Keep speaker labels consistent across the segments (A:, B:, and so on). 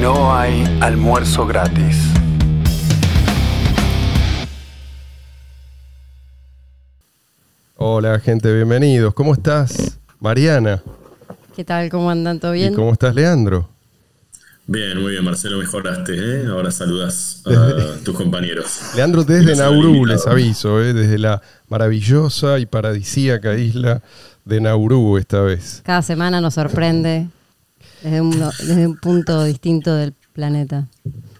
A: No hay almuerzo gratis.
B: Hola gente, bienvenidos. ¿Cómo estás, Mariana?
C: ¿Qué tal? ¿Cómo andan? ¿Todo bien?
B: ¿Y cómo estás, Leandro?
D: Bien, muy bien, Marcelo, mejoraste. ¿eh? Ahora saludas a tus compañeros.
B: Leandro, desde Nauru, les aviso, ¿eh? desde la maravillosa y paradisíaca isla de Nauru esta vez.
C: Cada semana nos sorprende desde un, desde un punto distinto del planeta.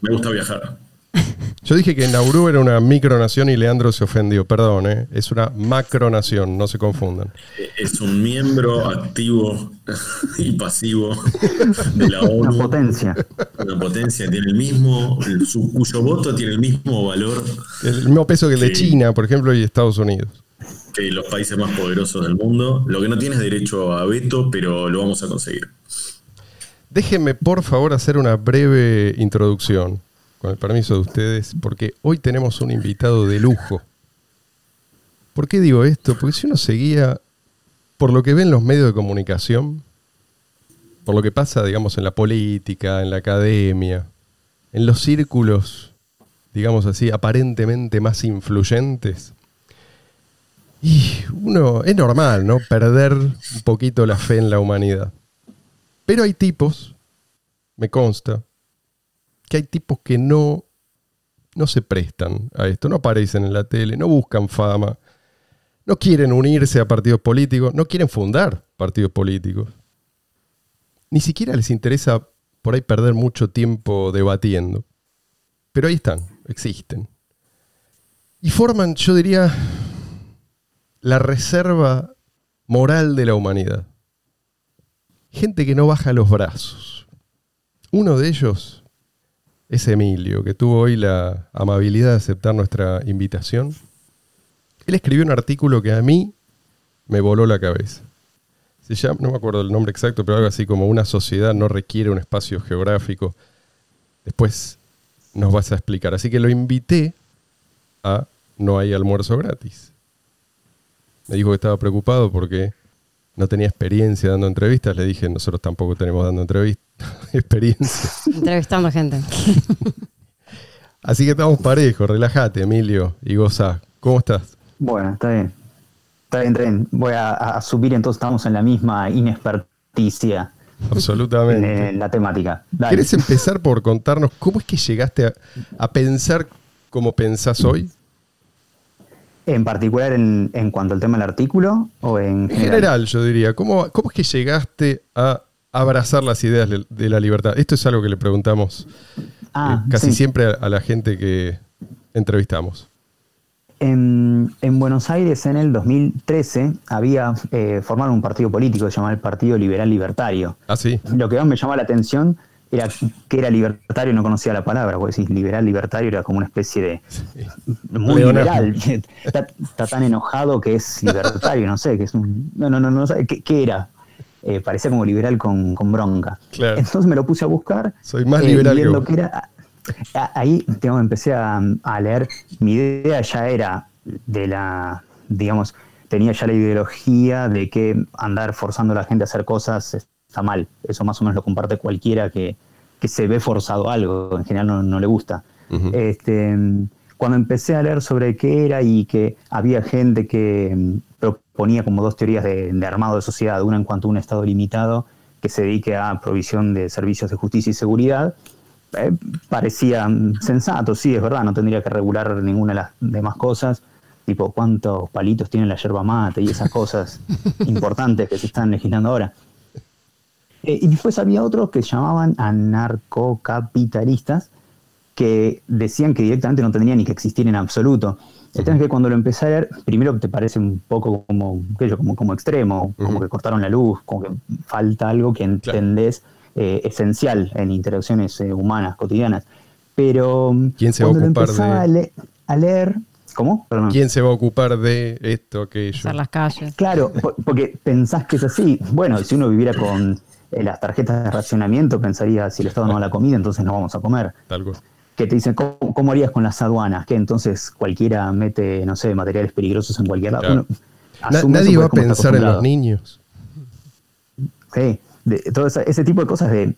D: Me gusta viajar.
B: Yo dije que Nauru era una micronación y Leandro se ofendió. Perdón, ¿eh? es una macronación, no se confundan.
D: Es un miembro activo y pasivo de la ONU.
E: Una potencia.
D: Una potencia, tiene el mismo, su, cuyo voto tiene el mismo valor.
B: El mismo peso que el de China, por ejemplo, y Estados Unidos.
D: Que los países más poderosos del mundo. Lo que no tiene es derecho a veto, pero lo vamos a conseguir.
B: Déjenme, por favor, hacer una breve introducción con el permiso de ustedes, porque hoy tenemos un invitado de lujo. ¿Por qué digo esto? Porque si uno seguía, por lo que ven los medios de comunicación, por lo que pasa, digamos, en la política, en la academia, en los círculos, digamos así, aparentemente más influyentes, y uno, es normal, ¿no? Perder un poquito la fe en la humanidad. Pero hay tipos, me consta, que hay tipos que no, no se prestan a esto, no aparecen en la tele, no buscan fama, no quieren unirse a partidos políticos, no quieren fundar partidos políticos. Ni siquiera les interesa por ahí perder mucho tiempo debatiendo. Pero ahí están, existen. Y forman, yo diría, la reserva moral de la humanidad. Gente que no baja los brazos. Uno de ellos es Emilio, que tuvo hoy la amabilidad de aceptar nuestra invitación. Él escribió un artículo que a mí me voló la cabeza. Se llama, no me acuerdo el nombre exacto, pero algo así como una sociedad no requiere un espacio geográfico. Después nos vas a explicar. Así que lo invité a No hay almuerzo gratis. Me dijo que estaba preocupado porque no tenía experiencia dando entrevistas. Le dije, nosotros tampoco tenemos dando entrevistas, experiencia.
C: Entrevistando gente.
B: Así que estamos parejos, relájate, Emilio, y goza. ¿Cómo estás?
E: Bueno, está bien. Está bien, está bien. Voy a, subir, entonces estamos en la misma inexperticia.
B: Absolutamente.
E: En, la temática.
B: ¿Quieres empezar por contarnos cómo es que llegaste a, a pensar como pensás hoy?
E: ¿En particular en, cuanto al tema del artículo o en
B: general? general yo diría. ¿Cómo, ¿Cómo es que llegaste a abrazar las ideas de la libertad? Esto es algo que le preguntamos ah, eh, casi siempre a, la gente que entrevistamos.
E: En, Buenos Aires en el 2013 había eh, formado un partido político que se llamaba el Partido Liberal Libertario.
B: Ah, sí.
E: Lo que más me llamó la atención era que era libertario, no conocía la palabra, vos decís liberal, libertario, era como una especie de muy liberal, está, tan enojado que es libertario, no sé, que es un, no, no, no, no, ¿qué, era? Eh, parecía como liberal con, bronca. Entonces me lo puse a buscar.
B: Soy más liberal
E: eh, que, era, ahí empecé a, a, leer, mi idea ya era de la, digamos, tenía ya la ideología de que andar forzando a la gente a hacer cosas está mal. Eso más o menos lo comparte cualquiera que, se ve forzado algo, en general no, le gusta. este, cuando empecé a leer sobre qué era y que había gente que mm, proponía como dos teorías de, armado de sociedad, una en cuanto a un Estado limitado que se dedique a provisión de servicios de justicia y seguridad, eh, parecía mm, sensato, sí, es verdad, no tendría que regular ninguna de las demás cosas, tipo cuántos palitos tiene la yerba mate y esas cosas importantes que se están legislando ahora. Eh, y después había otros que llamaban anarcocapitalistas, que decían que directamente no tendrían ni que existir en absoluto. El tema es que cuando lo empecé a leer, primero te parece un poco como, como, como extremo, como que cortaron la luz, como que falta algo que entendés eh, esencial en interacciones eh, humanas, cotidianas. Pero
B: ¿Quién se va a ocupar de...
E: A, leer, ¿Cómo?
B: ¿Quién se va a ocupar de esto, aquello?
C: Usar las calles.
E: Claro, porque pensás que es así. Bueno, si uno viviera con las tarjetas de racionamiento, pensaría, si el Estado no da la comida, entonces no vamos a comer. Que te dicen, ¿cómo, harías con las aduanas? Que entonces cualquiera mete, no sé, materiales peligrosos en cualquier lado.
B: nadie va a pensar en los niños.
E: Sí, todo ese, tipo de cosas de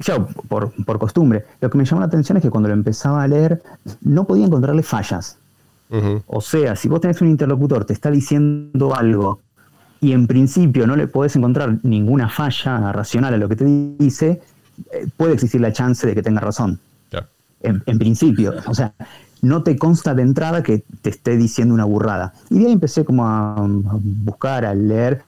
E: ya por, por costumbre. Lo que me llamó la atención es que cuando lo empezaba a leer no podía encontrarle fallas. O sea, si vos tenés un interlocutor, te está diciendo algo y en principio no le podés encontrar ninguna falla racional a lo que te dice, eh, puede existir la chance de que tenga razón. En, en principio, o sea, no te consta de entrada que te esté diciendo una burrada. Y de ahí empecé como a, a buscar, a leer,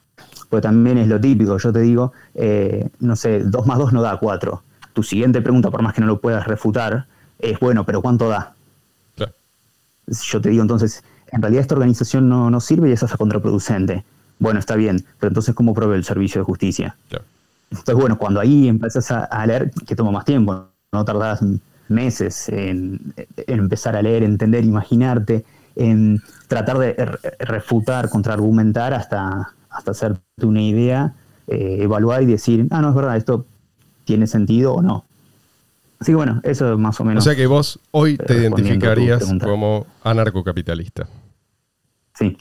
E: porque también es lo típico, yo te digo, eh, no sé, 2 más 2 no da 4. Tu siguiente pregunta, por más que no lo puedas refutar, es, bueno, pero ¿cuánto da? Yo te digo entonces, en realidad esta organización no, no sirve y es hasta contraproducente. Bueno, está bien, pero entonces ¿cómo provee el servicio de justicia?
B: Claro.
E: Entonces, bueno, cuando ahí empiezas a, a leer, que toma más tiempo, no tardás meses en, en empezar a leer, entender, imaginarte, en tratar de re- refutar, contraargumentar hasta, hasta hacerte una idea, eh, evaluar y decir, ah, no, es verdad, esto tiene sentido o no. Así que bueno, eso es más o
B: O
E: menos.
B: sea que vos hoy te identificarías como anarcocapitalista.
E: Sí.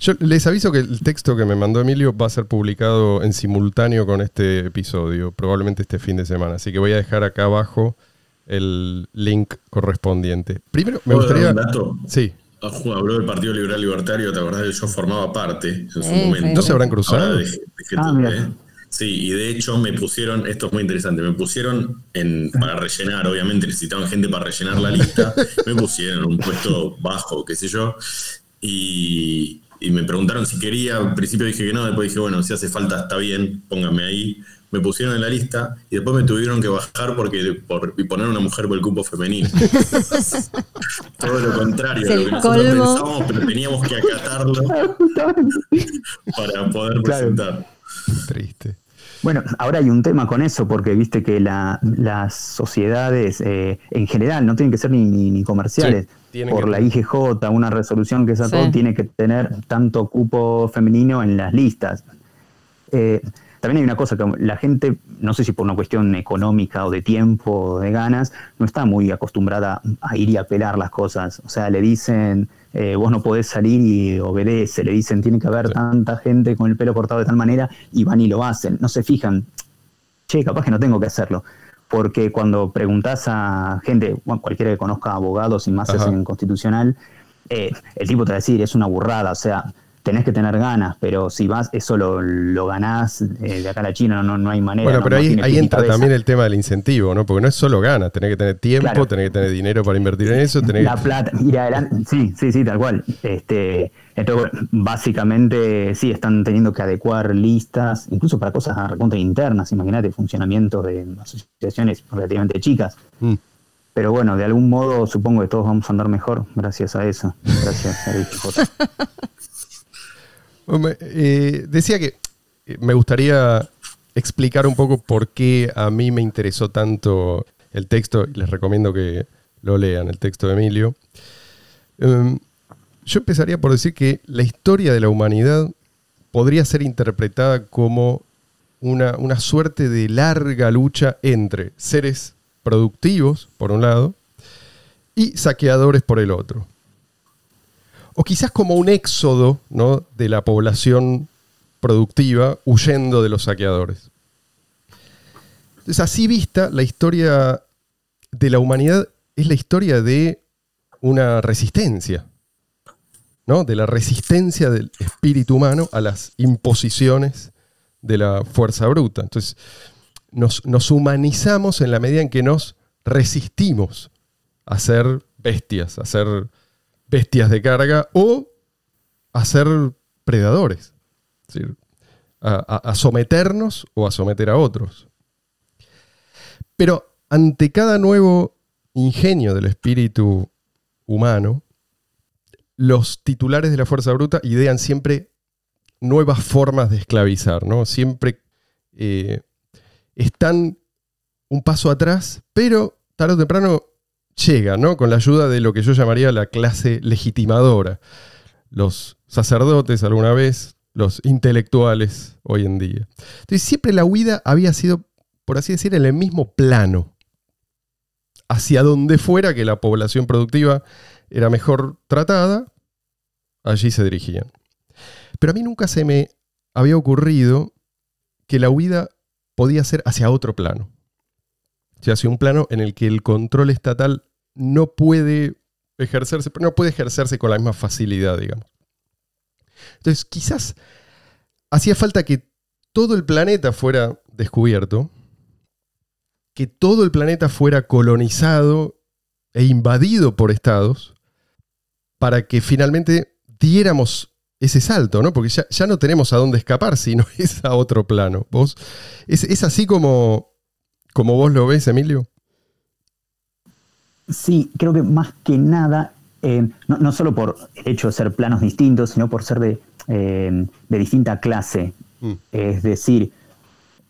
B: Yo les aviso que el texto que me mandó Emilio va a ser publicado en simultáneo con este episodio, probablemente este fin de semana. Así que voy a dejar acá abajo el link correspondiente. Primero, me
D: ¿Puedo dar
B: gustaría.
D: un dato?
B: Sí.
D: Ah, Habló del Partido Liberal Libertario, ¿te acordás que yo formaba parte en su momento?
B: ¿No se habrán
D: Ahora
B: cruzado?
D: dejé- dejé
E: Ah,
D: todo. ¿eh? Sí, y de hecho me pusieron, esto es muy interesante, me pusieron en, para rellenar, obviamente necesitaban gente para rellenar la lista, me pusieron en un puesto bajo, qué sé yo, y, y me preguntaron si quería, al principio dije que no, después dije, bueno, si hace falta está bien, pónganme ahí. Me pusieron en la lista y después me tuvieron que bajar porque por, y poner una mujer por el cupo femenino. Todo lo contrario lo que nosotros
C: colmo.
D: pensábamos, pero teníamos que acatarlo para poder
E: Claro.
D: presentar.
B: Triste.
E: Bueno, ahora hay un tema con eso, porque viste que la- las sociedades eh, en general no tienen que ser ni, ni- ni comerciales.
B: Sí,
E: Por
B: que-
E: la IGJ, una resolución que sacó,
C: Sí.
E: tiene que tener tanto cupo femenino en las listas. Eh, también hay una cosa que la gente, no sé si por una cuestión económica o de tiempo o de ganas, no está muy acostumbrada a ir y apelar las cosas. O sea, le dicen, eh, vos no podés salir y obedece, le dicen, tiene que haber
B: Sí.
E: tanta gente con el pelo cortado de tal manera y van y lo hacen. No se fijan, che, capaz que no tengo que hacerlo. Porque cuando preguntás a gente, bueno, cualquiera que conozca abogados y más hacen en constitucional, eh, el tipo te va a decir, es una burrada, o sea, tenés que tener ganas, pero si vas, eso lo, lo ganás eh, de acá a la China, no, no hay manera.
B: Bueno,
E: no-
B: pero
E: no
B: ahí,
E: tiene
B: ahí entra
E: cabeza.
B: también el tema del incentivo, ¿no? Porque no es solo ganas, tenés que tener tiempo,
E: Claro.
B: tenés que tener dinero para invertir en eso, tenés
E: La plata, ir adelante, sí, sí, sí, tal cual. Este, entonces, básicamente, sí, están teniendo que adecuar listas, incluso para cosas recontra internas, imagínate, funcionamiento de asociaciones relativamente chicas.
B: Mm.
E: Pero bueno, de algún modo supongo que todos vamos a andar mejor gracias a eso, gracias a
B: eh, decía que eh, me gustaría explicar un poco por qué a mí me interesó tanto el texto, y les recomiendo que lo lean, el texto de Emilio. Em, yo empezaría por decir que la historia de la humanidad podría ser interpretada como una, una suerte de larga lucha entre seres productivos, por un lado, y saqueadores por el otro o quizás como un éxodo ¿no? de la población productiva huyendo de los saqueadores. Entonces, así vista, la historia de la humanidad es la historia de una resistencia, ¿no? de la resistencia del espíritu humano a las imposiciones de la fuerza bruta. Entonces, nos, nos humanizamos en la medida en que nos resistimos a ser bestias, a ser bestias de carga o a ser predadores. A someternos o a someter a otros. Pero ante cada nuevo ingenio del espíritu humano, los titulares de la fuerza bruta idean siempre nuevas formas de esclavizar, ¿no? Siempre eh, están un paso atrás, pero tarde o temprano llega, ¿no? Con la ayuda de lo que yo llamaría la clase legitimadora. Los sacerdotes alguna vez, los intelectuales hoy en día. Entonces siempre la huida había sido, por así decir, en el mismo plano. Hacia donde fuera que la población productiva era mejor tratada, allí se dirigían. Pero a mí nunca se me había ocurrido que la huida podía ser hacia otro plano. Hacia un plano en el que el control estatal no puede ejercerse, no puede ejercerse con la misma facilidad, digamos. Entonces, quizás hacía falta que todo el planeta fuera descubierto, que todo el planeta fuera colonizado e invadido por estados, para que finalmente diéramos ese salto, ¿no? Porque ya, no tenemos a dónde escapar, sino es a otro plano. ¿Vos, es, así como, como vos lo ves, Emilio?
E: Sí, creo que más que nada, eh, no, solo por el hecho de ser planos distintos, sino por ser de, eh, distinta clase. Mm. Es decir,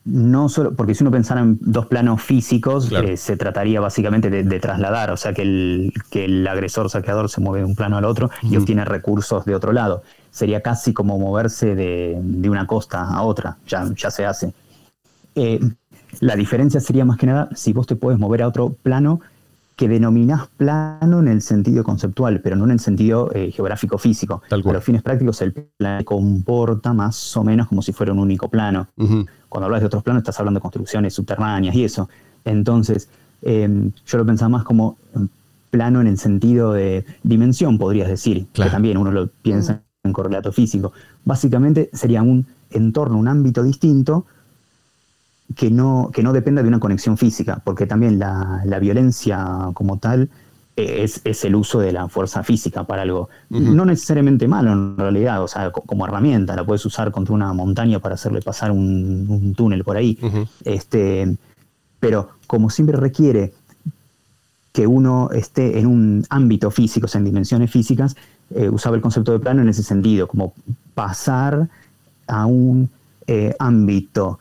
E: no solo, porque si uno pensara en dos planos físicos, eh, se trataría básicamente de, trasladar, o sea, que el, que el agresor saqueador se mueve de un plano al otro y obtiene recursos de otro lado. Sería casi como moverse de, una costa a otra, ya, ya se hace. Eh, la diferencia sería más que nada si vos te puedes mover a otro plano que denominás plano en el sentido conceptual, pero no en el sentido eh, geográfico físico. A los fines prácticos, el plano comporta más o menos como si fuera un único plano. Cuando hablas de otros planos, estás hablando de construcciones subterráneas y eso. Entonces, em, yo lo pensaba más como plano en el sentido de dimensión, podrías decir, que también uno lo piensa en correlato físico. Básicamente sería un entorno, un ámbito distinto que no, que no dependa de una conexión física, porque también la, violencia como tal eh, es, el uso de la fuerza física para algo. No necesariamente malo en realidad, o sea, como herramienta, la puedes usar contra una montaña para hacerle pasar un, túnel por ahí. este, pero como siempre requiere que uno esté en un ámbito físico, o sea, en dimensiones físicas, eh, usaba el concepto de plano en ese sentido, como pasar a un eh, ámbito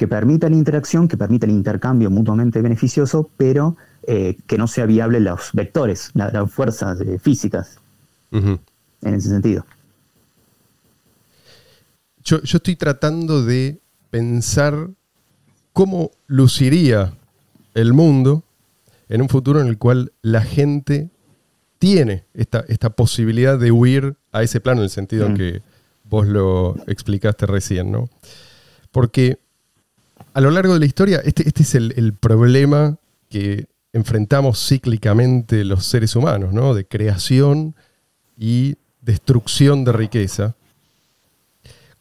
E: que permita la interacción, que permita el intercambio mutuamente beneficioso, pero eh, que no sea viable los vectores, las fuerzas eh, físicas, en ese sentido.
B: Yo, estoy tratando de pensar cómo luciría el mundo en un futuro en el cual la gente tiene esta, esta posibilidad de huir a ese plano, en el sentido en que vos lo explicaste recién, ¿no? Porque a lo largo de la historia, este, este es el, problema que enfrentamos cíclicamente los seres humanos, ¿no? De creación y destrucción de riqueza.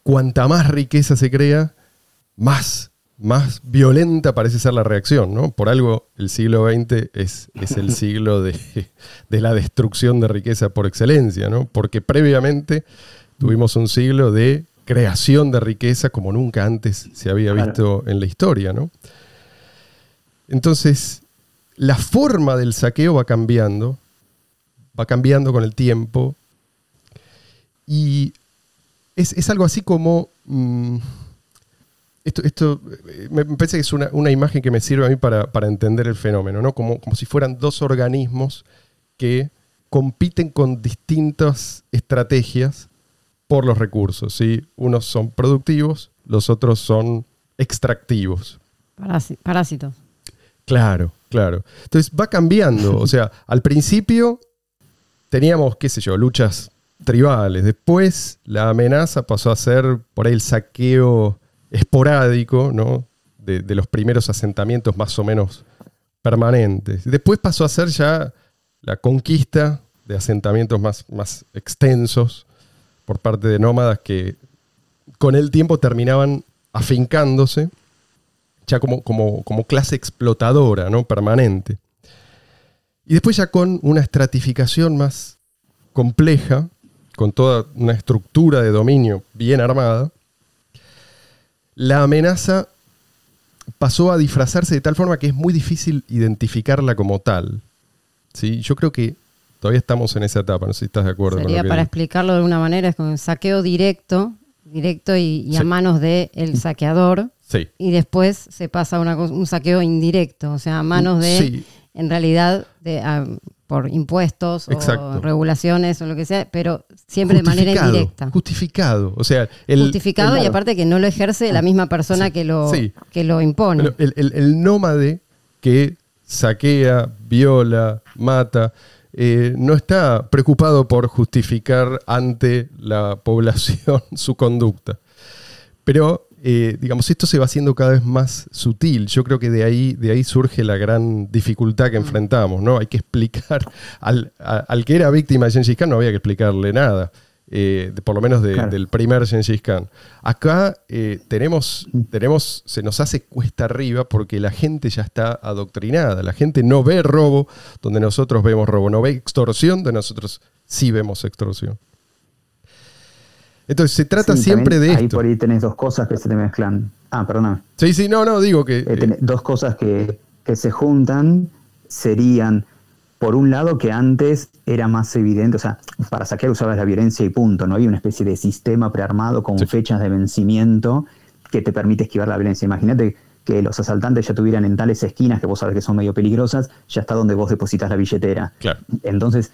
B: Cuanta más riqueza se crea, más, más violenta parece ser la reacción, ¿no? Por algo el siglo XX es, es el siglo de, de, la destrucción de riqueza por excelencia, ¿no? Porque previamente tuvimos un siglo de creación de riqueza como nunca antes se había visto en la historia, ¿no? Entonces, la forma del saqueo va cambiando, va cambiando con el tiempo, y es, algo así como... Mm, esto, esto, eh, me parece que es una, imagen que me sirve a mí para, entender el fenómeno, ¿no? Como, como si fueran dos organismos que compiten con distintas estrategias por los recursos. ¿sí? Unos son productivos, los otros son extractivos.
C: Parásitos.
B: Claro, claro. Entonces va cambiando. O sea, al principio teníamos, qué sé yo, luchas tribales. Después la amenaza pasó a ser por ahí el saqueo esporádico, ¿no? De, de, los primeros asentamientos más o menos permanentes. Después pasó a ser ya la conquista de asentamientos más, más extensos por parte de nómadas que con el tiempo terminaban afincándose ya como, como, como clase explotadora, ¿no? Permanente. Y después ya con una estratificación más compleja, con toda una estructura de dominio bien armada, la amenaza pasó a disfrazarse de tal forma que es muy difícil identificarla como tal. ¿sí? Yo creo que Todavía estamos en esa etapa, no sé si estás de acuerdo.
C: Sería para explicarlo de alguna manera, es como un saqueo directo, directo y, a manos del el saqueador. Sí. Y después se pasa a un saqueo indirecto, o sea, a manos de, en realidad, de, por impuestos o regulaciones o lo que sea, pero siempre de manera indirecta.
B: Justificado, o sea,
C: el, justificado y aparte que no lo ejerce la misma persona que, lo, que lo impone.
B: el, el nómade que saquea, viola, mata, eh, no está preocupado por justificar ante la población su conducta. Pero eh, digamos, esto se va haciendo cada vez más sutil. Yo creo que de ahí, de ahí surge la gran dificultad que mm. enfrentamos, ¿no? Hay que explicar, al, que era víctima de Gengis Khan no había que explicarle nada. Eh, por lo menos del primer Gengis Khan. Acá eh, tenemos, tenemos, se nos hace cuesta arriba porque la gente ya está adoctrinada. La gente no ve robo donde nosotros vemos robo, no ve extorsión donde nosotros sí vemos extorsión. Entonces se trata siempre de
E: ahí por ahí tenés dos cosas que se te mezclan. Ah, perdón.
B: Sí, sí, no, no, digo que...
E: Eh, dos cosas que, se juntan serían, por un lado, que antes era más evidente, o sea, para saquear usabas la violencia y punto, no había una especie de sistema prearmado con fechas de vencimiento que te permite esquivar la violencia. Imagínate que los asaltantes ya tuvieran en tales esquinas que vos sabes que son medio peligrosas, ya está donde vos depositas la billetera. Claro. Entonces,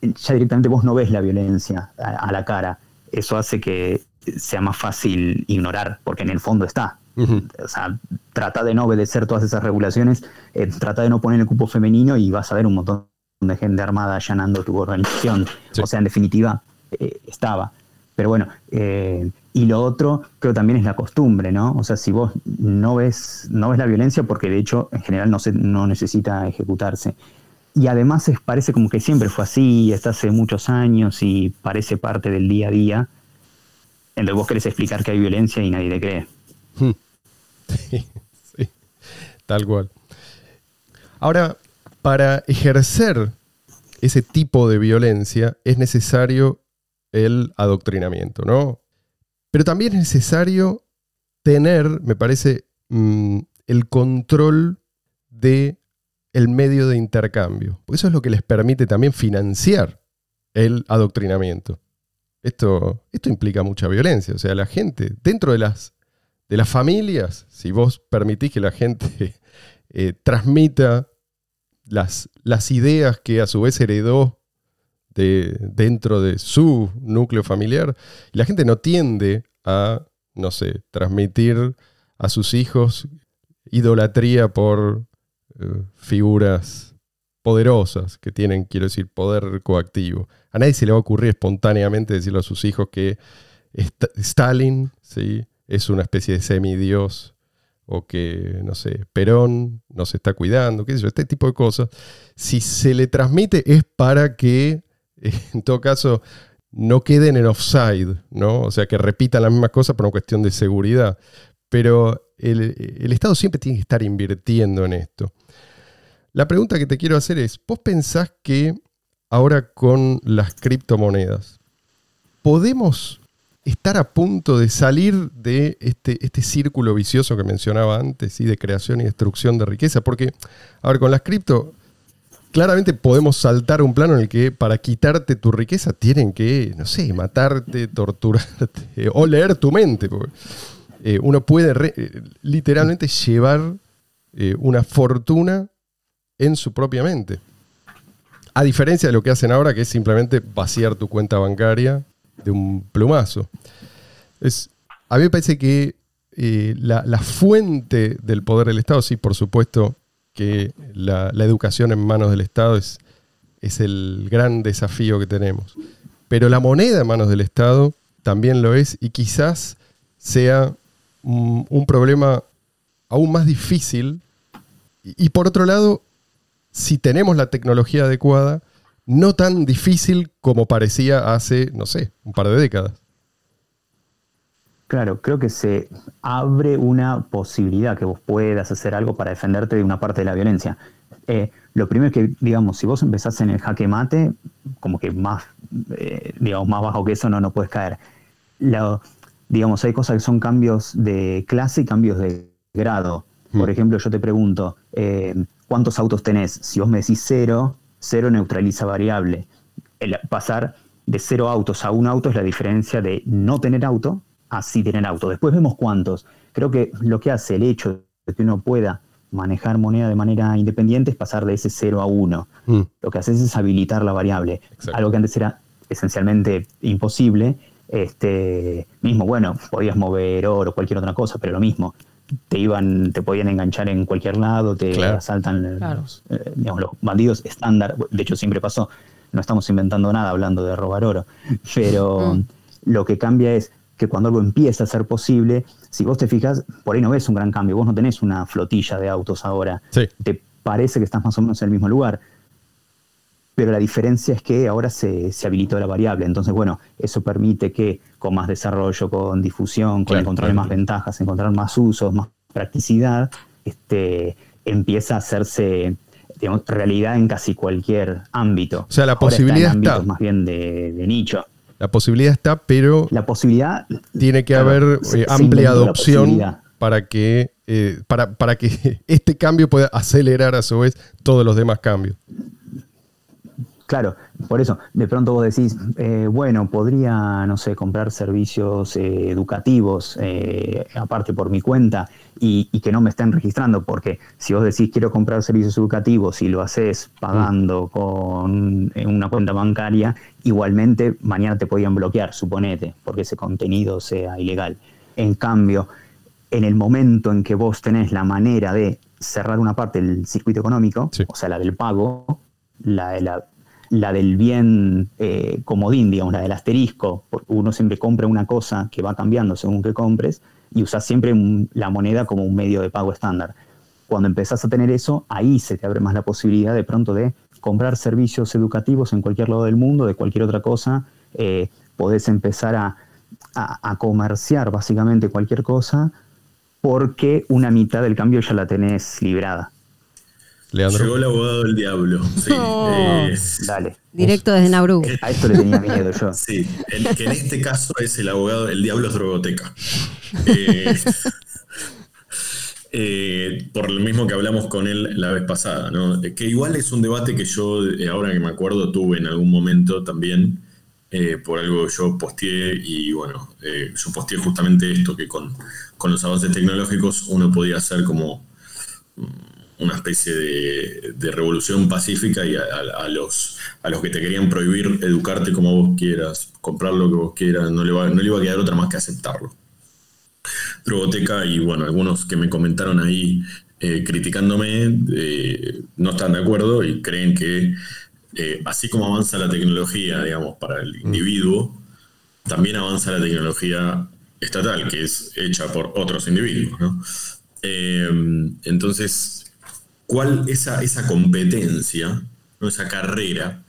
E: ya directamente vos no ves la violencia a la cara eso hace que sea más fácil ignorar, porque en el fondo está. O sea, trata de no obedecer todas esas regulaciones, eh, trata de no poner el cupo femenino y vas a ver un montón de gente armada allanando tu organización. O sea, en definitiva, eh, estaba. Pero bueno, eh, y lo otro creo también es la costumbre, ¿no? O sea, si vos no ves, no ves la violencia, porque de hecho en general no, se, no necesita ejecutarse. Y además es, parece como que siempre fue así, está hace muchos años y parece parte del día a día. Entonces vos querés explicar que hay violencia y nadie te cree.
B: Sí, tal cual. Ahora, para ejercer ese tipo de violencia es necesario el adoctrinamiento, ¿no? Pero también es necesario tener, me parece, mm, el control de el medio de intercambio. eso es lo que les permite también financiar el adoctrinamiento. Esto, esto implica mucha violencia. O sea, la gente, dentro de las, de las familias, si vos permitís que la gente eh, transmita las, las, ideas que a su vez heredó de, dentro de su núcleo familiar, la gente no tiende a, no sé, transmitir a sus hijos idolatría por eh, figuras poderosas que tienen, quiero decir, poder coactivo. A nadie se le va a ocurrir espontáneamente decirle a sus hijos que Stalin ¿sí? Es una especie de semidios o que, no sé, Perón nos está cuidando, qué sé yo, este tipo de cosas. Si se le transmite es para que, en todo caso, no queden en offside, ¿no? O sea, que repitan las mismas cosas por una cuestión de seguridad. Pero el Estado siempre tiene que estar invirtiendo en esto. La pregunta que te quiero hacer es, ¿vos pensás que ahora con las criptomonedas podemos estar a punto de salir de este, este círculo vicioso que mencionaba antes, y de creación y destrucción de riqueza? Porque, a ver, con las cripto, claramente podemos saltar un plano en el que para quitarte tu riqueza tienen que, no sé, matarte, torturarte o leer tu mente. Eh, uno puede eh, literalmente llevar eh, una fortuna en su propia mente. A diferencia de lo que hacen ahora, que es simplemente vaciar tu cuenta bancaria de un plumazo. Es, a mí me parece que eh, la, fuente del poder del Estado, sí, por supuesto que la, educación en manos del Estado es, es el gran desafío que tenemos. Pero la moneda en manos del Estado también lo es y quizás sea un, problema aún más difícil. y, por otro lado, si tenemos la tecnología adecuada, no tan difícil como parecía hace, no sé, un par de décadas.
E: Claro, creo que se abre una posibilidad que vos puedas hacer algo para defenderte de una parte de la violencia. Eh, lo primero es que, digamos, si vos empezás en el jaque mate, como que más, eh, digamos, más bajo que eso no, no puedes caer. digamos, hay cosas que son cambios de clase y cambios de grado. Por hmm. ejemplo, yo te pregunto, eh, ¿cuántos autos tenés? Si vos me decís cero, cero neutraliza variable. El pasar de cero autos a un auto es la diferencia de no tener auto a sí tener auto. Después vemos cuántos. Creo que lo que hace el hecho de que uno pueda manejar moneda de manera independiente es pasar de ese cero a uno. Mm. Lo que hace es habilitar la variable. Algo que antes era esencialmente imposible. Este, mismo, bueno, podías mover oro o cualquier otra cosa, pero lo mismo te iban, te podían enganchar en cualquier lado, te asaltan los, eh, los bandidos estándar, de hecho siempre pasó, no estamos inventando nada hablando de robar oro, pero mm. lo que cambia es que cuando algo empieza a ser posible, si vos te fijas, por ahí no ves un gran cambio, vos no tenés una flotilla de autos ahora, te parece que estás más o menos en el mismo lugar, pero la diferencia es que ahora se, habilitó la variable, entonces bueno, eso permite que con más desarrollo, con difusión, con encontrar más ventajas, encontrar más usos, más practicidad, este, empieza a hacerse realidad en casi cualquier ámbito.
B: O sea, la posibilidad está,
E: más bien de, nicho.
B: La posibilidad está, pero
E: la posibilidad
B: tiene que haber eh, amplia adopción para que eh, para, para que este cambio pueda acelerar a su vez todos los demás cambios.
E: Claro, por eso, de pronto vos decís, eh, bueno, podría, no sé, comprar servicios eh, educativos eh, aparte por mi cuenta y, que no me estén registrando, porque si vos decís quiero comprar servicios educativos y lo haces pagando con una cuenta bancaria, igualmente mañana te podían bloquear, suponete, porque ese contenido sea ilegal. En cambio, en el momento en que vos tenés la manera de cerrar una parte del circuito económico, o sea, la del pago, la, la la del bien eh, comodín, digamos, la del asterisco, porque uno siempre compra una cosa que va cambiando según que compres y usas siempre la moneda como un medio de pago estándar. Cuando empezás a tener eso, ahí se te abre más la posibilidad de pronto de comprar servicios educativos en cualquier lado del mundo, de cualquier otra cosa, eh, podés empezar a, a comerciar básicamente cualquier cosa porque una mitad del cambio ya la tenés librada.
D: Llegó el abogado del diablo. Sí, eh,
C: Dale. Directo desde Nauru.
E: A esto le tenía miedo yo.
D: Sí, que en este caso es el abogado, el diablo es drogoteca. Eh, eh, por lo mismo que hablamos con él la vez pasada, ¿no? Que igual es un debate que yo, ahora que me acuerdo, tuve en algún momento también, por algo que yo posteé, y bueno, yo posteé justamente esto, que con, con los avances tecnológicos uno podía hacer como una especie de, revolución pacífica y a, los, a los que te querían prohibir educarte como vos quieras, comprar lo que vos quieras, no le, no le iba a quedar otra más que aceptarlo. Drogoteca y bueno, algunos que me comentaron ahí eh, criticándome eh, no están de acuerdo y creen que eh, así como avanza la tecnología, digamos, para el mm. individuo, también avanza la tecnología estatal, que es hecha por otros individuos. entonces, cuál esa, esa competencia, ¿no? esa carrera,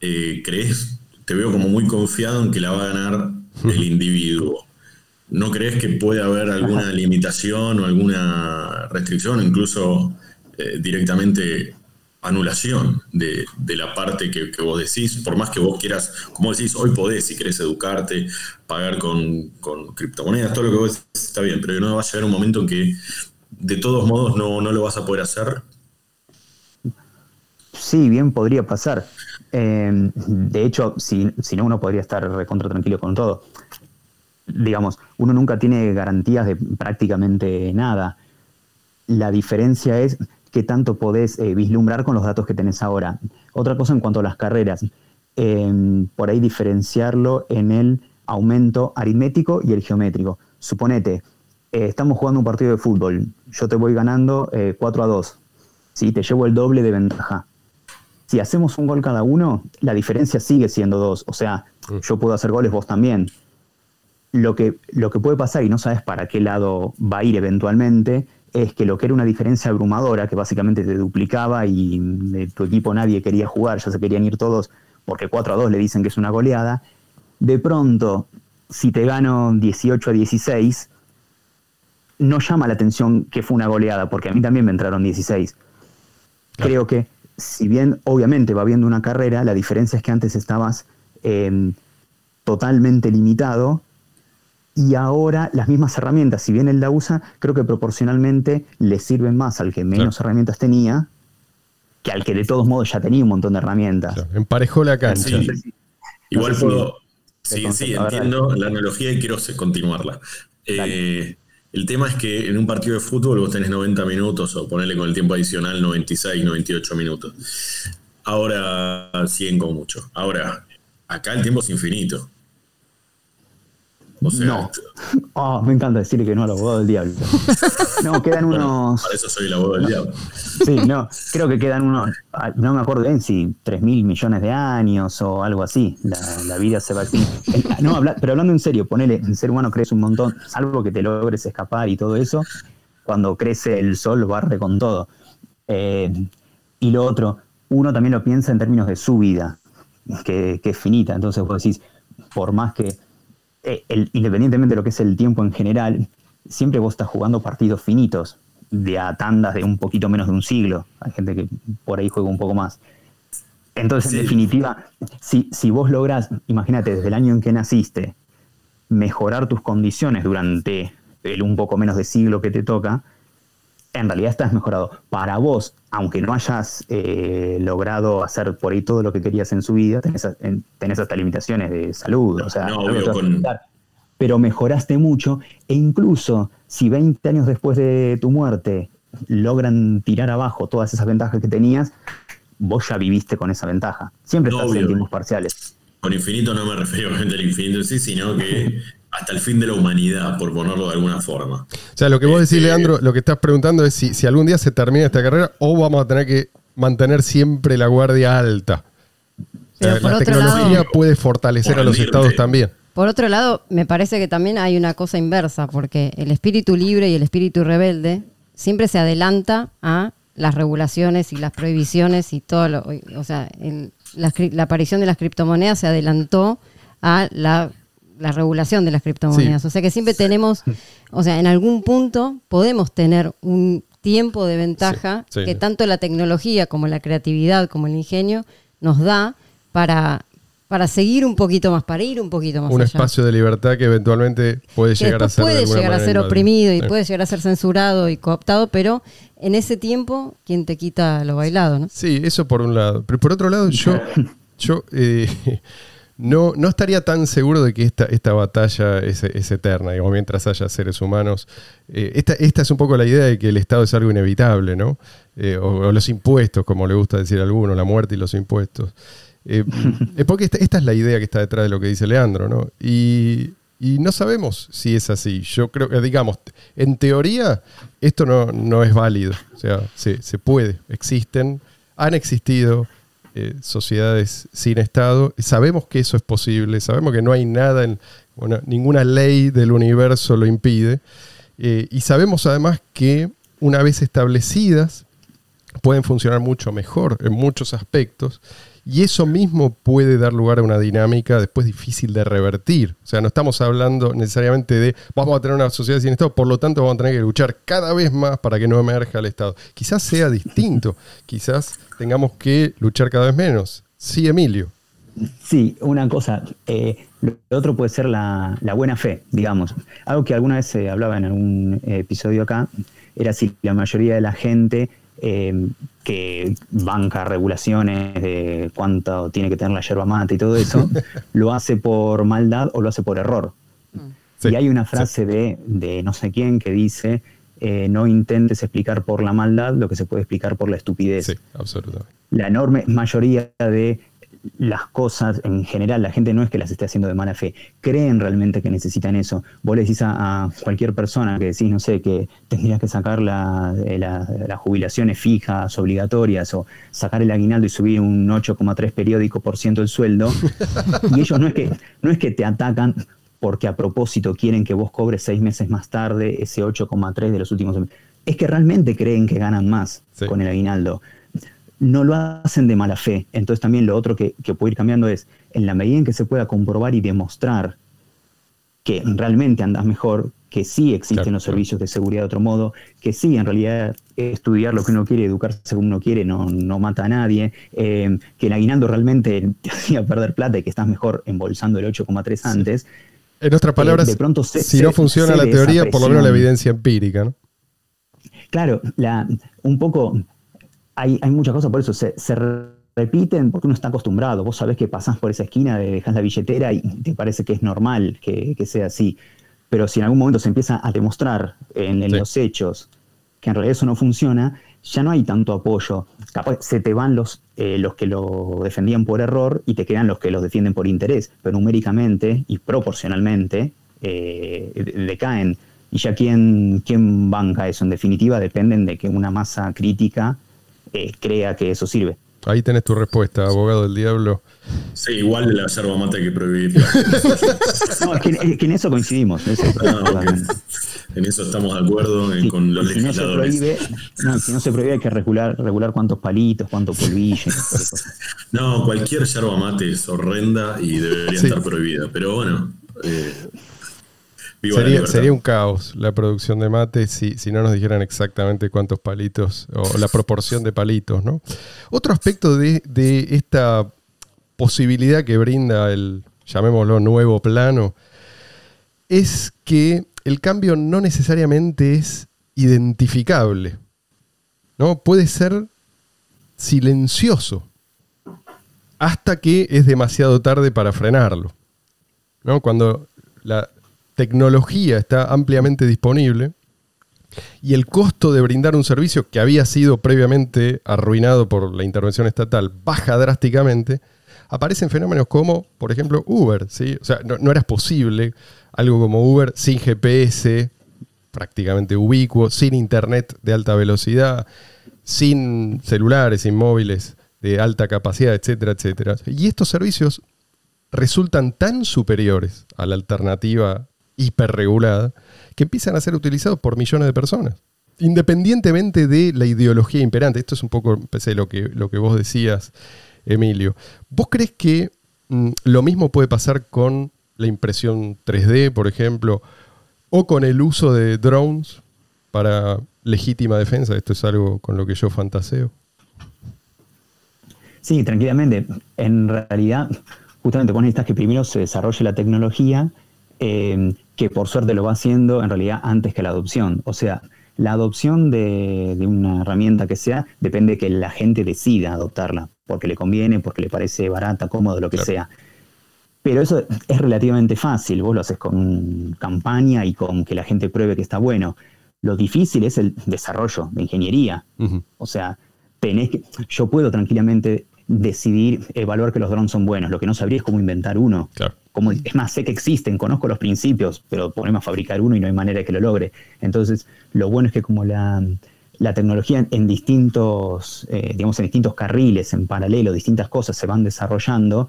D: eh, crees, te veo como muy confiado en que la va a ganar el individuo. ¿No crees que puede haber alguna limitación o alguna restricción, incluso eh, directamente anulación de, la parte que, vos decís? Por más que vos quieras, como decís, hoy podés, si querés educarte, pagar con, con criptomonedas, todo lo que vos decís está bien, pero no va a llegar un momento en que de todos modos no, no lo vas a poder hacer
E: Sí, bien podría pasar. Em, de hecho, si, si, no, uno podría estar recontra tranquilo con todo. Digamos, uno nunca tiene garantías de prácticamente nada. La diferencia es qué tanto podés eh, vislumbrar con los datos que tenés ahora. Otra cosa en cuanto a las carreras, em, por ahí diferenciarlo en el aumento aritmético y el geométrico. Suponete, eh, estamos jugando un partido de fútbol, yo te voy ganando 4 eh, a 2, ¿sí? te llevo el doble de ventaja si hacemos un gol cada uno, la diferencia sigue siendo dos. O sea, mm. yo puedo hacer goles, vos también. Lo que, lo que puede pasar, y no sabes para qué lado va a ir eventualmente, es que lo que era una diferencia abrumadora, que básicamente te duplicaba y de tu equipo nadie quería jugar, ya se querían ir todos porque 4 a 2 le dicen que es una goleada, de pronto, si te gano 18 a 16, no llama la atención que fue una goleada, porque a mí también me entraron 16. Creo que si bien obviamente va habiendo una carrera, la diferencia es que antes estabas em, totalmente limitado y ahora las mismas herramientas, si bien él la usa, creo que proporcionalmente le sirven más al que menos herramientas tenía que al que de todos modos ya tenía un montón de herramientas.
B: emparejó la cancha.
D: Igual puedo... Sí, sí, entiendo la analogía y quiero continuarla. Eh, el tema es que en un partido de fútbol vos tenés 90 minutos o ponerle con el tiempo adicional 96, 98 minutos. Ahora 100 con mucho. Ahora, acá el tiempo es infinito.
E: No. Oh, me encanta decirle que no al abogado del diablo. No, quedan unos.
D: Para eso soy el abogado del diablo.
E: Sí, no, creo que quedan unos. Ah, no me acuerdo bien si 3 mil millones de años o algo así. La, vida se va así. No, pero hablando en serio, ponele, el ser humano crece un montón, salvo que te logres escapar y todo eso. Cuando crece el sol, barre con todo. Eh, y lo otro, uno también lo piensa en términos de su vida, que, que es finita. Entonces vos decís, por más que eh, independientemente de lo que es el tiempo en general, siempre vos estás jugando partidos finitos, de a tandas de un poquito menos de un siglo. Hay gente que por ahí juega un poco más. Entonces, en definitiva, si, si vos lográs, imagínate, desde el año en que naciste, mejorar tus condiciones durante el un poco menos de siglo que te toca, en realidad estás mejorado. Para vos, aunque no hayas eh, logrado hacer por ahí todo lo que querías en su vida, tenés, hasta limitaciones de salud, o sea, pero mejoraste mucho e incluso si 20 años después de tu muerte logran tirar abajo todas esas ventajas que tenías, vos ya viviste con esa ventaja. Siempre estás en tiempos parciales.
D: Con infinito no me refiero al infinito en sí, sino que hasta el fin de la humanidad, por ponerlo de alguna forma. O
B: sea, lo que vos decís, este, Leandro, lo que estás preguntando es si, algún día se termina esta carrera o vamos a tener que mantener siempre la guardia alta. la tecnología puede fortalecer a los estados también.
C: Por otro lado, me parece que también hay una cosa inversa, porque el espíritu libre y el espíritu rebelde siempre se adelanta a las regulaciones y las prohibiciones y todo lo, o sea, la, la aparición de las criptomonedas se adelantó a la la regulación de las criptomonedas. O sea que siempre tenemos, o sea, en algún punto podemos tener un tiempo de ventaja que tanto la tecnología como la creatividad, como el ingenio, nos da para, para seguir un poquito más, para ir un poquito más.
B: Un espacio de libertad que eventualmente puede llegar a ser.
C: Puede llegar a ser oprimido y puede llegar a ser censurado y cooptado, pero en ese tiempo, ¿quién te quita lo bailado? ¿no?
B: Sí, eso por un lado. Pero por otro lado, yo, yo eh, no, no estaría tan seguro de que esta, esta batalla es, eterna, digamos, mientras haya seres humanos. Eh, esta, esta, es un poco la idea de que el Estado es algo inevitable, ¿no? Eh, o, los impuestos, como le gusta decir a algunos, la muerte y los impuestos. Eh, es porque esta, es la idea que está detrás de lo que dice Leandro, ¿no? Y, no sabemos si es así. Yo creo que, digamos, en teoría, esto no, no es válido. O sea, se, se puede, existen, han existido eh, sociedades sin Estado. Sabemos que eso es posible, sabemos que no hay nada, en, ninguna ley del universo lo impide. Eh, y sabemos además que una vez establecidas pueden funcionar mucho mejor en muchos aspectos y eso mismo puede dar lugar a una dinámica después difícil de revertir. O sea, no estamos hablando necesariamente de vamos a tener una sociedad sin Estado, por lo tanto vamos a tener que luchar cada vez más para que no emerja el Estado. Quizás sea distinto, quizás tengamos que luchar cada vez menos. Sí, Emilio.
E: Sí, una cosa. Eh, lo otro puede ser la, buena fe, digamos. Algo que alguna vez se hablaba en algún episodio acá, era si la mayoría de la gente eh, que banca regulaciones de cuánto tiene que tener la yerba mate y todo eso, lo hace por maldad o lo hace por error. Mm. y hay una frase de, de, no sé quién que dice, eh, no intentes explicar por la maldad lo que se puede explicar por la estupidez.
B: Sí, absolutamente.
E: La enorme mayoría de las cosas en general, la gente no es que las esté haciendo de mala fe, creen realmente que necesitan eso. Vos le decís a, cualquier persona que decís, no sé, que tendrías que sacar la, las jubilaciones fijas, obligatorias, o sacar el aguinaldo y subir un 8,3 periódico por ciento el sueldo, y ellos no es que, no es que te atacan porque a propósito quieren que vos cobres seis meses más tarde ese 8,3 de los últimos es que realmente creen que ganan más con el aguinaldo no lo hacen de mala fe. Entonces también lo otro que, puede ir cambiando es, en la medida en que se pueda comprobar y demostrar que realmente andas mejor, que sí existen los servicios de seguridad de otro modo, que sí, en realidad estudiar lo que uno quiere, educarse como uno quiere, no, no mata a nadie, eh, que el aguinaldo realmente te hacía perder plata y que estás mejor embolsando el 8,3 antes.
B: En otras eh, palabras, de pronto si no funciona la teoría, por lo menos la evidencia empírica, ¿no?
E: Claro, la, un poco hay, muchas cosas, por eso se, repiten porque uno está acostumbrado. Vos sabés que pasás por esa esquina, dejas la billetera y te parece que es normal que, sea así. Pero si en algún momento se empieza a demostrar en, los hechos que en realidad eso no funciona, ya no hay tanto apoyo. Capaz se te van los, eh, los que lo defendían por error y te quedan los que los defienden por interés. Pero numéricamente y proporcionalmente eh, decaen. Y ya quién, quién banca eso, en definitiva, dependen de que una masa crítica eh, crea que eso sirve.
B: Ahí tenés tu respuesta, abogado del diablo.
D: Sí, igual la yerba mate hay que prohibirla.
E: no, es que, en eso coincidimos.
D: Ah, en eso estamos de acuerdo con los legisladores.
E: si no se prohíbe hay que regular, regular cuántos palitos, cuántos polvillos.
D: no, cualquier yerba mate es horrenda y debería estar prohibida. Pero bueno, eh,
B: Sería, un caos la producción de mate si, si, no nos dijeran exactamente cuántos palitos o la proporción de palitos, ¿no? Otro aspecto de, esta posibilidad que brinda el, llamémoslo, nuevo plano, es que el cambio no necesariamente es identificable, ¿no? Puede ser silencioso hasta que es demasiado tarde para frenarlo. ¿no? Cuando la, tecnología está ampliamente disponible y el costo de brindar un servicio que había sido previamente arruinado por la intervención estatal baja drásticamente, aparecen fenómenos como, por ejemplo, Uber. O sea, no, era posible algo como Uber sin GPS, prácticamente ubicuo, sin internet de alta velocidad, sin celulares, sin móviles de alta capacidad, etcétera, etcétera. Y estos servicios resultan tan superiores a la alternativa hiperregulada, que empiezan a ser utilizados por millones de personas. Independientemente de la ideología imperante, esto es un poco empecé lo que, lo que vos decías, Emilio. ¿Vos crees que mm, lo mismo puede pasar con la impresión 3D, por ejemplo, o con el uso de drones para legítima defensa? Esto es algo con lo que yo fantaseo.
E: Sí, tranquilamente. En realidad, justamente vos necesitas que primero se desarrolle la tecnología eh, que por suerte lo va haciendo en realidad antes que la adopción. O sea, la adopción de, una herramienta que sea depende de que la gente decida adoptarla, porque le conviene, porque le parece barata, cómodo, lo que sea. Pero eso es relativamente fácil, vos lo haces con campaña y con que la gente pruebe que está bueno. Lo difícil es el desarrollo de ingeniería. O sea, tenés que, yo puedo tranquilamente decidir, evaluar que los drones son buenos. Lo que no sabría es cómo inventar uno. Como, es más, sé que existen, conozco los principios, pero ponemos a fabricar uno y no hay manera de que lo logre. Entonces, lo bueno es que como la, tecnología en distintos, eh, digamos, en distintos carriles, en paralelo, distintas cosas se van desarrollando,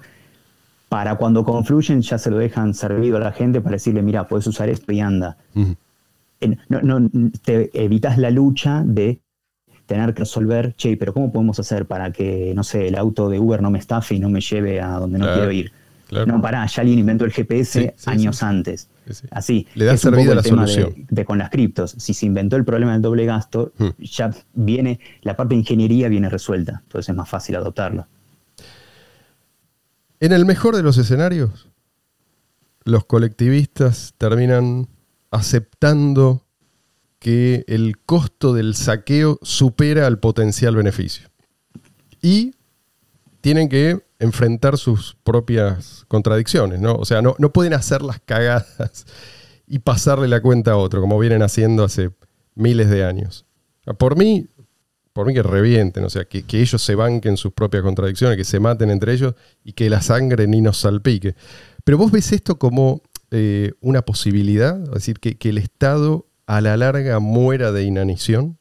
E: para cuando confluyen ya se lo dejan servido a la gente para decirle, mira, puedes usar esto y anda. no, no, te evitas la lucha de tener que resolver, che, pero ¿cómo podemos hacer para que, no sé, el auto de Uber no me estafe y no me lleve a donde no quiero ir? No, pará, ya alguien inventó el GPS años antes. Así.
B: Le da servida la solución.
E: De, con las criptos. Si se inventó el problema del doble gasto, hmm. ya viene, la parte de ingeniería viene resuelta. Entonces es más fácil adoptarlo.
B: En el mejor de los escenarios, los colectivistas terminan aceptando que el costo del saqueo supera al potencial beneficio. Y tienen que enfrentar sus propias contradicciones, ¿no? O sea, no, no pueden hacer las cagadas y pasarle la cuenta a otro, como vienen haciendo hace miles de años. Por mí, por mí que revienten, o sea, que, ellos se banquen sus propias contradicciones, que se maten entre ellos y que la sangre ni nos salpique. Pero vos ves esto como eh, una posibilidad, es decir, que, que el Estado a la larga muera de inanición?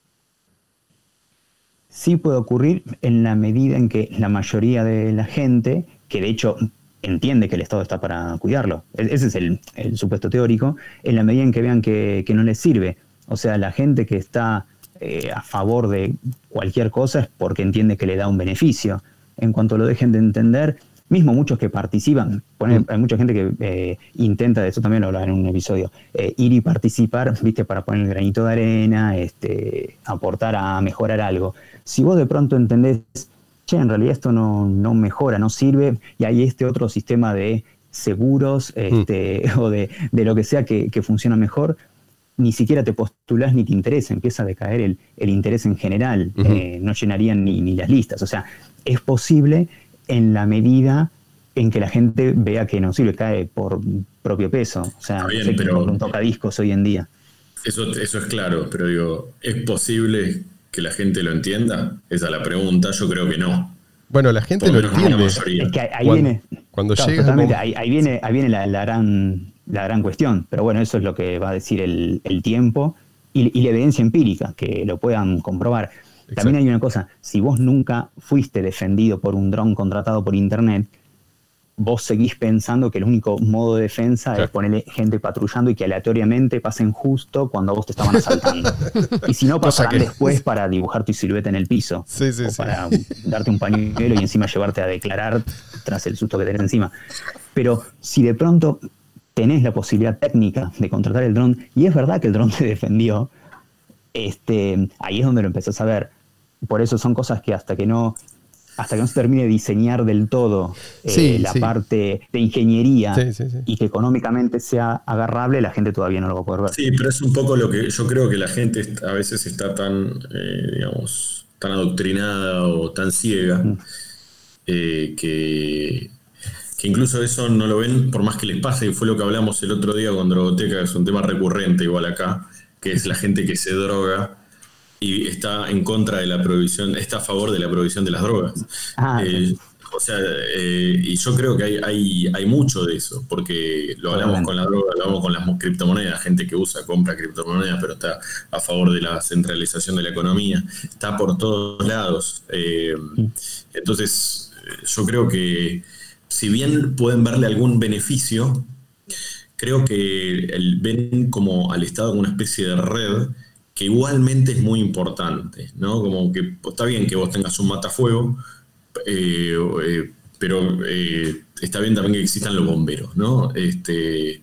E: Sí puede ocurrir en la medida en que la mayoría de la gente, que de hecho entiende que el Estado está para cuidarlo, e-, ese es el, supuesto teórico, en la medida en que vean que, no les sirve. O sea, la gente que está eh, a favor de cualquier cosa es porque entiende que le da un beneficio. En cuanto lo dejen de entender, mismo muchos que participan, mm. hay mucha gente que eh, intenta, de eso también lo hablaba en un episodio, eh, ir y participar, viste, para poner el granito de arena, este, aportar a mejorar algo. Si vos de pronto entendés, che, en realidad esto no, mejora, no sirve, y hay este otro sistema de seguros mm. este, o de, lo que sea que, funciona mejor, ni siquiera te postulás ni te interesa, empieza a decaer el, interés en general, eh, no llenarían ni, ni las listas. O sea, es posible en la medida en que la gente vea que no sirve, cae por propio peso. O sea, bien, pero un tocadiscos hoy en día.
D: Eso, eso es claro, pero digo, ¿es posible que la gente lo entienda? Esa es la pregunta, yo creo que no.
B: Bueno, la gente lo entiende.
E: Es que ahí viene.
B: Cuando llega.
E: ahí, viene, ahí viene la, gran la gran cuestión. Pero bueno, eso es lo que va a decir el, tiempo y, la evidencia empírica, que lo puedan comprobar. También hay una cosa, si vos nunca fuiste defendido por un dron contratado por Internet, vos seguís pensando que el único modo de defensa es ponerle gente patrullando y que aleatoriamente pasen justo cuando vos te estaban asaltando. y si no, pasarán después para dibujar tu silueta en el piso. o para darte un pañuelo y encima llevarte a declarar tras el susto que tenés encima. Pero si de pronto tenés la posibilidad técnica de contratar el dron, y es verdad que el dron te defendió, este, ahí es donde lo empezás a ver. Por eso son cosas que hasta que no hasta que no se termine de diseñar del todo eh, la parte de ingeniería y que económicamente sea agarrable, la gente todavía no lo va a poder ver.
D: Sí, pero es un poco lo que yo creo que la gente a veces está tan, eh, digamos, tan adoctrinada o tan ciega mm. eh, que, que, incluso eso no lo ven por más que les pase, y fue lo que hablamos el otro día con Drogoteca, que es un tema recurrente igual acá, que es la gente que se droga y está en contra de la prohibición, está a favor de la prohibición de las drogas. Ah, eh, o sea, eh, y yo creo que hay, hay, hay, mucho de eso, porque lo hablamos con la droga, lo hablamos con las criptomonedas, gente que usa, compra criptomonedas, pero está a favor de la centralización de la economía, está por todos lados. Eh, entonces, yo creo que si bien pueden verle algún beneficio, creo que el, ven como al Estado como una especie de red que igualmente es muy importante, ¿no? Como que pues, está bien que vos tengas un matafuego, eh, eh, pero eh, está bien también que existan los bomberos, ¿no? Este,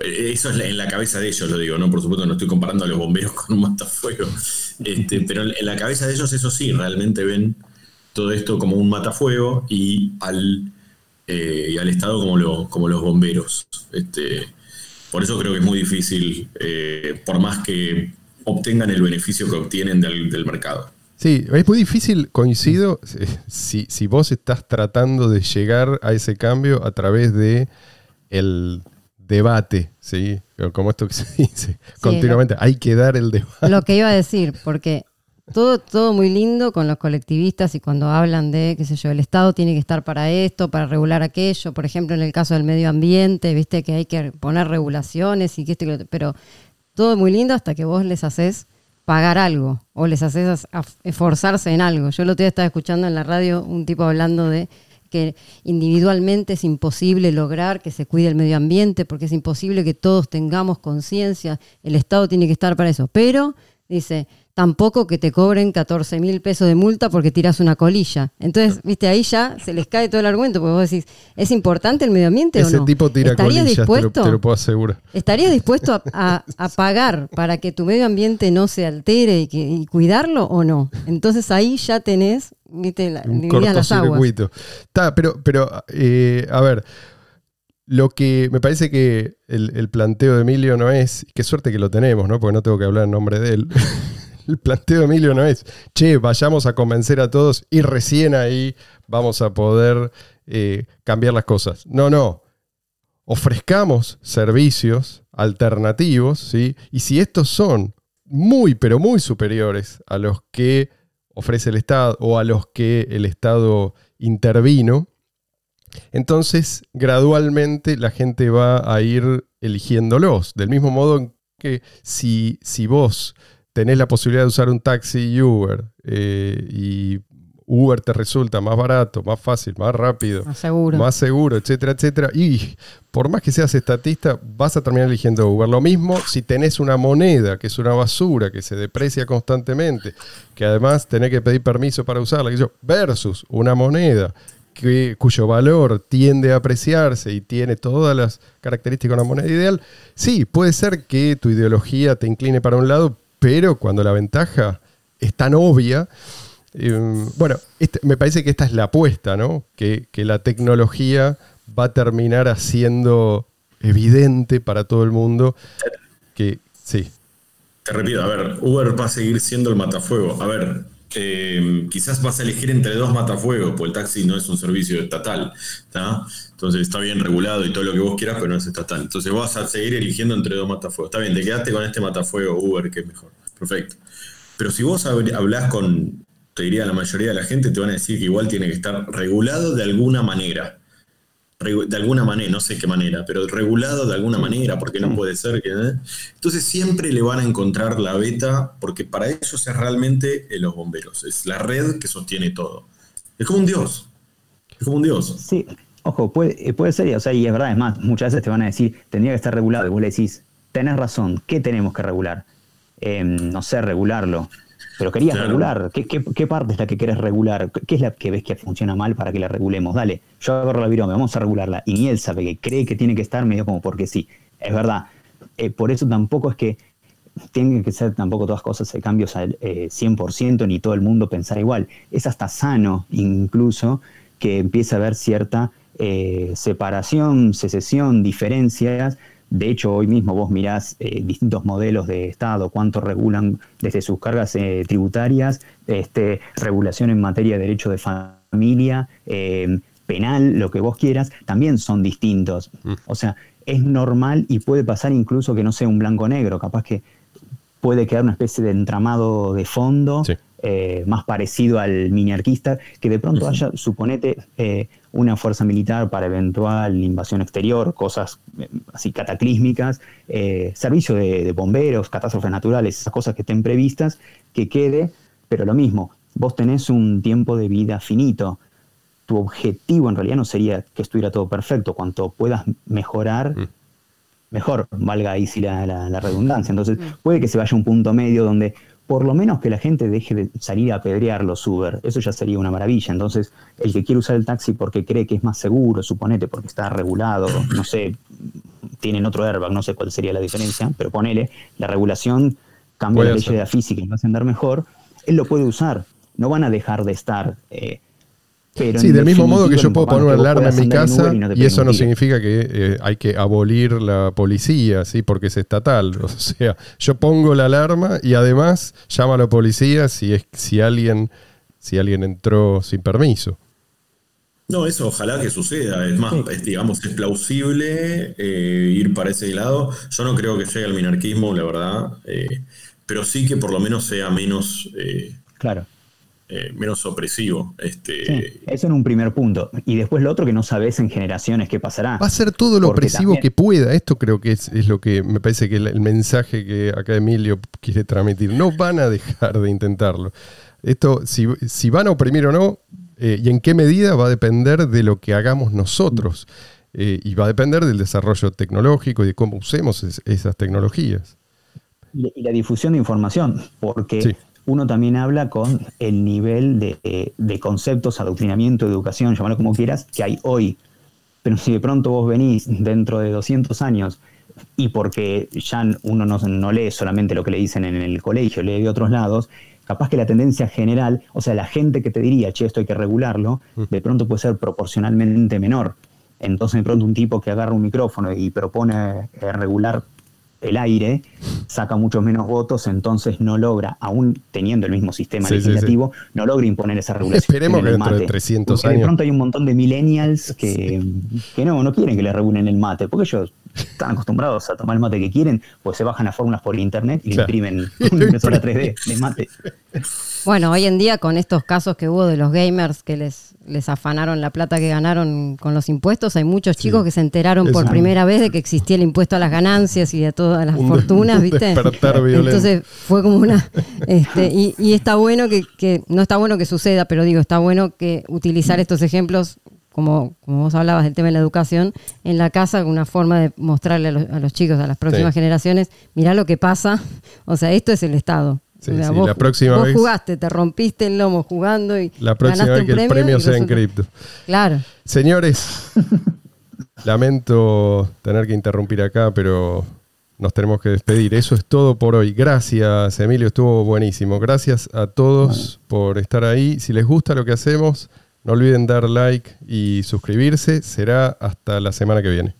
D: eso es en la cabeza de ellos, lo digo, ¿no? Por supuesto no estoy comparando a los bomberos con un matafuego, este, pero en la cabeza de ellos eso sí, realmente ven todo esto como un matafuego y al, y al Estado como, como los bomberos. Este, por eso creo que es muy difícil, por más que obtengan el beneficio que obtienen del, mercado.
B: Sí, es muy difícil, coincido, si, si, vos estás tratando de llegar a ese cambio a través de el debate, ¿sí? Como esto que se dice continuamente, hay que dar el debate.
C: Lo que iba a decir, porque todo, todo muy lindo con los colectivistas y cuando hablan de, qué sé yo, el Estado tiene que estar para esto, para regular aquello, por ejemplo, en el caso del medio ambiente, viste que hay que poner regulaciones y que esto, pero todo muy lindo hasta que vos les haces pagar algo o les haces esforzarse en algo. Yo el otro día estaba escuchando en la radio un tipo hablando de que individualmente es imposible lograr que se cuide el medio ambiente porque es imposible que todos tengamos conciencia, el Estado tiene que estar para eso, pero dice, tampoco que te cobren 14 mil pesos de multa porque tiras una colilla. Entonces, viste, ahí ya se les cae todo el argumento, porque vos decís, ¿es importante el medio ambiente
B: o
C: no?
B: tipo tira colillas, dispuesto, te, lo, puedo asegurar.
C: ¿Estarías dispuesto a, pagar para que tu medio ambiente no se altere y, cuidarlo o no? Entonces ahí ya tenés, viste, la, Un las aguas.
B: Pero, pero eh, a ver, lo que me parece que el, el, planteo de Emilio no es, qué suerte que lo tenemos, ¿no? Porque no tengo que hablar en nombre de él. El planteo de Emilio no es, che, vayamos a convencer a todos y recién ahí vamos a poder eh, cambiar las cosas. No, no. Ofrezcamos servicios alternativos, ¿sí? Y si estos son muy, pero muy superiores a los que ofrece el Estado o a los que el Estado intervino, entonces gradualmente la gente va a ir eligiéndolos. Del mismo modo que si, si vos tenés la posibilidad de usar un taxi y Uber eh, y Uber te resulta más barato, más fácil, más rápido,
C: más seguro,
B: más seguro etcétera, etcétera. Y por más que seas estatista, vas a terminar eligiendo Uber. Lo mismo si tenés una moneda que es una basura, que se deprecia constantemente, que además tenés que pedir permiso para usarla, versus una moneda que, cuyo valor tiende a apreciarse y tiene todas las características de una moneda ideal, sí, puede ser que tu ideología te incline para un lado, pero cuando la ventaja es tan obvia, eh, bueno, este, me parece que esta es la apuesta, ¿no? Que, la tecnología va a terminar haciendo evidente para todo el mundo que sí.
D: Te repito, a ver, Uber va a seguir siendo el matafuego. A ver, eh, quizás vas a elegir entre dos matafuegos, porque el taxi no es un servicio estatal, Entonces está bien regulado y todo lo que vos quieras, pero no es estatal. Entonces vas a seguir eligiendo entre dos matafuegos. Está bien, te quedaste con este matafuego Uber, que es mejor. Perfecto. Pero si vos hablas con, te diría la mayoría de la gente, te van a decir que igual tiene que estar regulado de alguna manera. de alguna manera, no sé qué manera, pero regulado de alguna manera, porque no puede ser que... ¿eh? Entonces siempre le van a encontrar la beta, porque para ellos es realmente los bomberos, es la red que sostiene todo. Es como un dios, es como un dios.
E: Sí, ojo, puede, puede ser, o sea, y es verdad, es más, muchas veces te van a decir, tendría que estar regulado, y vos le decís, tenés razón, ¿qué tenemos que regular? Em, no sé, regularlo. Pero querías regular. ¿Qué, parte es la que querés regular? ¿Qué es la que ves que funciona mal para que la regulemos? Dale, yo agarro la virome, vamos a regularla. Y ni él sabe que cree que tiene que estar medio como porque sí. Es verdad. Eh, por eso tampoco es que tienen que ser tampoco todas cosas de cambios al 100% eh, ni todo el mundo pensar igual. Es hasta sano incluso que empiece a haber cierta eh, separación, secesión, diferencias de hecho, hoy mismo vos mirás eh, distintos modelos de Estado, cuánto regulan desde sus cargas eh, tributarias, este, regulación en materia de derecho de familia, eh, penal, lo que vos quieras, también son distintos. Mm. O sea, es normal y puede pasar incluso que no sea un blanco-negro, capaz que puede quedar una especie de entramado de fondo. Más parecido al miniarquista, que de pronto haya, suponete, una fuerza militar para eventual invasión exterior, cosas eh, así cataclísmicas, eh, servicio de, bomberos, catástrofes naturales, esas cosas que estén previstas, que quede, pero lo mismo, vos tenés un tiempo de vida finito. Tu objetivo en realidad no sería que estuviera todo perfecto, cuanto puedas mejorar, mm. mejor, valga ahí si la, la redundancia. Entonces, mm. puede que se vaya a un punto medio donde por lo menos que la gente deje de salir a pedrear los Uber. Eso ya sería una maravilla. Entonces, el que quiere usar el taxi porque cree que es más seguro, suponete, porque está regulado, no sé, tienen otro airbag, no sé cuál sería la diferencia, pero ponele, la regulación cambia la ley de la física y va a andar mejor, él lo puede usar. No van a dejar de estar eh,
B: sí, del mismo modo que yo puedo poner una alarma en mi casa y, eso no significa que eh, hay que abolir la policía, ¿sí? porque es estatal. O sea, yo pongo la alarma y además llamo a la policía si, es, si, alguien, si alguien entró sin permiso.
D: No, eso ojalá que suceda. Es más, digamos, es plausible eh, ir para ese lado. Yo no creo que llegue al minarquismo, la verdad, eh, pero sí que por lo menos sea menos...
E: claro
D: eh, menos opresivo. Este...
E: eso en un primer punto. Y después lo otro que no sabes en generaciones qué pasará.
B: Va a ser todo lo opresivo que pueda. Esto creo que es, lo que me parece que el, mensaje que acá Emilio quiere transmitir. No van a dejar de intentarlo. Esto, si, si van a oprimir o no, eh, y en qué medida va a depender de lo que hagamos nosotros. Eh, y va a depender del desarrollo tecnológico y de cómo usemos esas tecnologías.
E: Y la difusión de información, porque uno también habla con el nivel de, conceptos, adoctrinamiento, educación, llámalo como quieras, que hay hoy. Pero si de pronto vos venís dentro de 200 años y porque ya uno no, lee solamente lo que le dicen en el colegio, lee de otros lados, capaz que la tendencia general, o sea, la gente que te diría, che, esto hay que regularlo, mm. de pronto puede ser proporcionalmente menor. Entonces, de pronto, un tipo que agarra un micrófono y propone eh, regular el aire, saca muchos menos votos, entonces no logra, aún teniendo el mismo sistema legislativo, no logra imponer esa regulación.
B: Esperemos que dentro de 300 años.
E: De pronto hay un montón de millennials que, que no, no quieren que le regulen el mate, porque ellos están acostumbrados a tomar el mate que quieren, pues se bajan las fórmulas por internet y le imprimen una impresora 3D de mate.
C: Bueno, hoy en día con estos casos que hubo de los gamers que les, les afanaron la plata que ganaron con los impuestos, hay muchos chicos que se enteraron por primera vez de que existía el impuesto a las ganancias y a todas las fortunas, ¿viste? Entonces fue como una... Este, y, y, está bueno que, que, no está bueno que suceda, pero digo, está bueno que utilizar estos ejemplos como, como vos hablabas del tema de la educación, en la casa, una forma de mostrarle a los, chicos, a las próximas generaciones, mirá lo que pasa, o sea, esto es el Estado.
B: vos, la próxima
C: vos jugaste, te rompiste el lomo jugando y
B: la próxima vez que el premio sea en cripto.
C: Claro.
B: Señores, lamento tener que interrumpir acá, pero nos tenemos que despedir. Eso es todo por hoy. Gracias, Emilio, estuvo buenísimo. Gracias a todos por estar ahí. Si les gusta lo que hacemos, no olviden dar like y suscribirse. Será hasta la semana que viene.